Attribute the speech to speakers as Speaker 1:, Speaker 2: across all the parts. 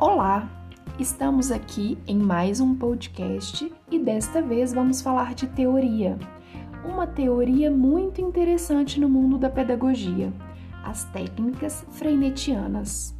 Speaker 1: Olá! Estamos aqui em mais um podcast e desta vez vamos falar de teoria. Uma teoria muito interessante no mundo da pedagogia: as técnicas freinetianas.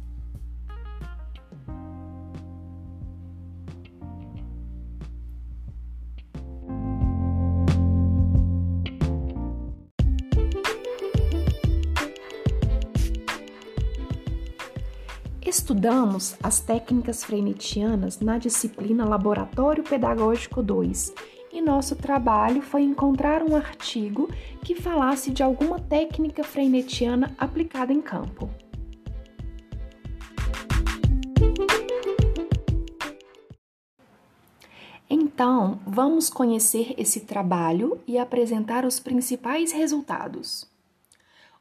Speaker 1: Estudamos as técnicas freinetianas na disciplina Laboratório Pedagógico 2 e nosso trabalho foi encontrar um artigo que falasse de alguma técnica freinetiana aplicada em campo. Então, vamos conhecer esse trabalho e apresentar os principais resultados.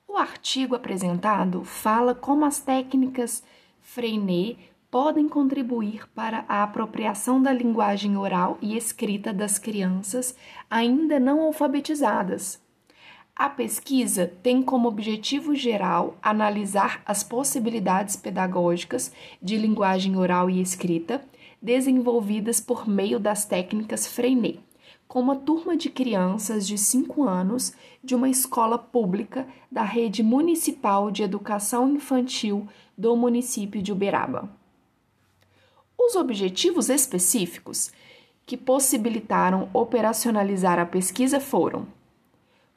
Speaker 1: O artigo apresentado fala como as técnicas Freinet podem contribuir para a apropriação da linguagem oral e escrita das crianças ainda não alfabetizadas. A pesquisa tem como objetivo geral analisar as possibilidades pedagógicas de linguagem oral e escrita desenvolvidas por meio das técnicas Freinet com uma turma de crianças de 5 anos de uma escola pública da rede municipal de educação infantil do município de Uberaba. Os objetivos específicos que possibilitaram operacionalizar a pesquisa foram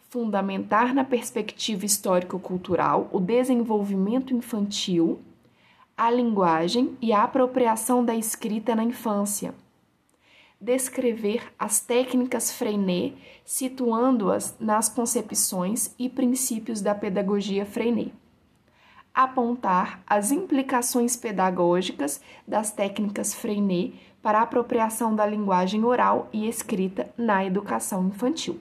Speaker 1: fundamentar na perspectiva histórico-cultural o desenvolvimento infantil, a linguagem e a apropriação da escrita na infância descrever as técnicas Freinet, situando-as nas concepções e princípios da pedagogia Freinet. Apontar as implicações pedagógicas das técnicas Freinet para a apropriação da linguagem oral e escrita na educação infantil.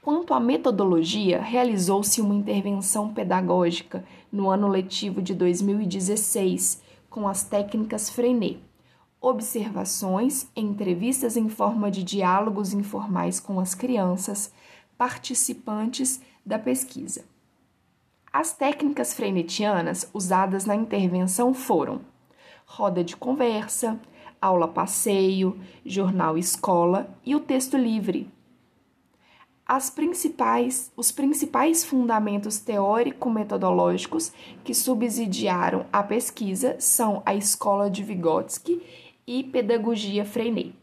Speaker 1: Quanto à metodologia, realizou-se uma intervenção pedagógica no ano letivo de 2016 com as técnicas Freinet observações, entrevistas em forma de diálogos informais com as crianças, participantes da pesquisa. As técnicas frenetianas usadas na intervenção foram roda de conversa, aula passeio, jornal escola e o texto livre. As principais, os principais fundamentos teórico-metodológicos que subsidiaram a pesquisa são a escola de Vygotsky e Pedagogia Freinet.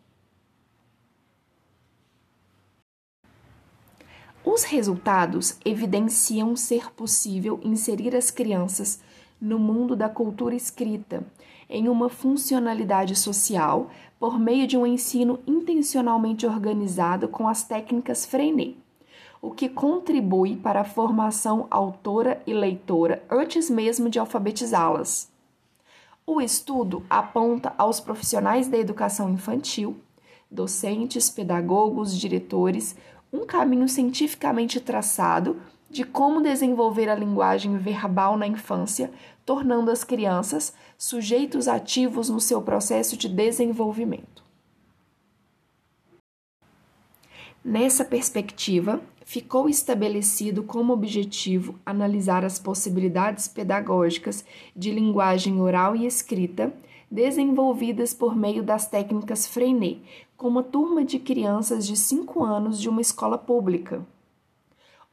Speaker 1: Os resultados evidenciam ser possível inserir as crianças no mundo da cultura escrita em uma funcionalidade social por meio de um ensino intencionalmente organizado com as técnicas Freinet, o que contribui para a formação autora e leitora antes mesmo de alfabetizá-las. O estudo aponta aos profissionais da educação infantil, docentes, pedagogos, diretores, um caminho cientificamente traçado de como desenvolver a linguagem verbal na infância, tornando as crianças sujeitos ativos no seu processo de desenvolvimento. Nessa perspectiva, ficou estabelecido como objetivo analisar as possibilidades pedagógicas de linguagem oral e escrita desenvolvidas por meio das técnicas Freinet, com uma turma de crianças de 5 anos de uma escola pública.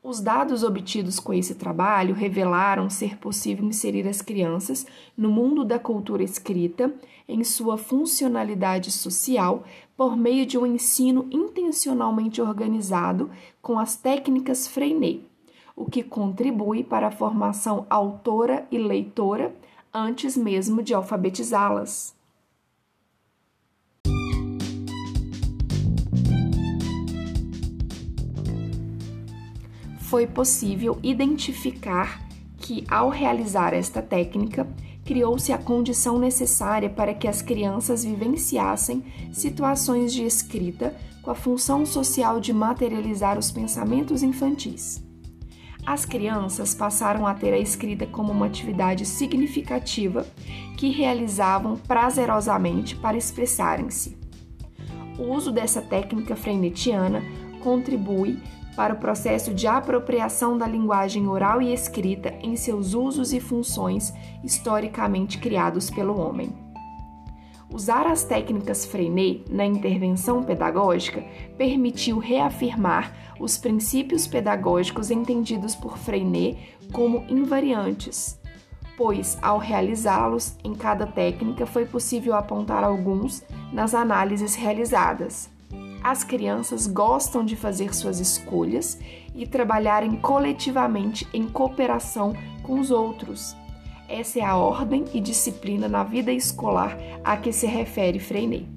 Speaker 1: Os dados obtidos com esse trabalho revelaram ser possível inserir as crianças no mundo da cultura escrita em sua funcionalidade social por meio de um ensino intencionalmente organizado com as técnicas Freinet, o que contribui para a formação autora e leitora antes mesmo de alfabetizá-las. Foi possível identificar que, ao realizar esta técnica, criou-se a condição necessária para que as crianças vivenciassem situações de escrita com a função social de materializar os pensamentos infantis. As crianças passaram a ter a escrita como uma atividade significativa que realizavam prazerosamente para expressarem-se. O uso dessa técnica frenetiana contribui para o processo de apropriação da linguagem oral e escrita em seus usos e funções historicamente criados pelo homem. Usar as técnicas Freinet na intervenção pedagógica permitiu reafirmar os princípios pedagógicos entendidos por Freinet como invariantes, pois, ao realizá-los em cada técnica, foi possível apontar alguns nas análises realizadas. As crianças gostam de fazer suas escolhas e trabalharem coletivamente em cooperação com os outros. Essa é a ordem e disciplina na vida escolar a que se refere Freinet.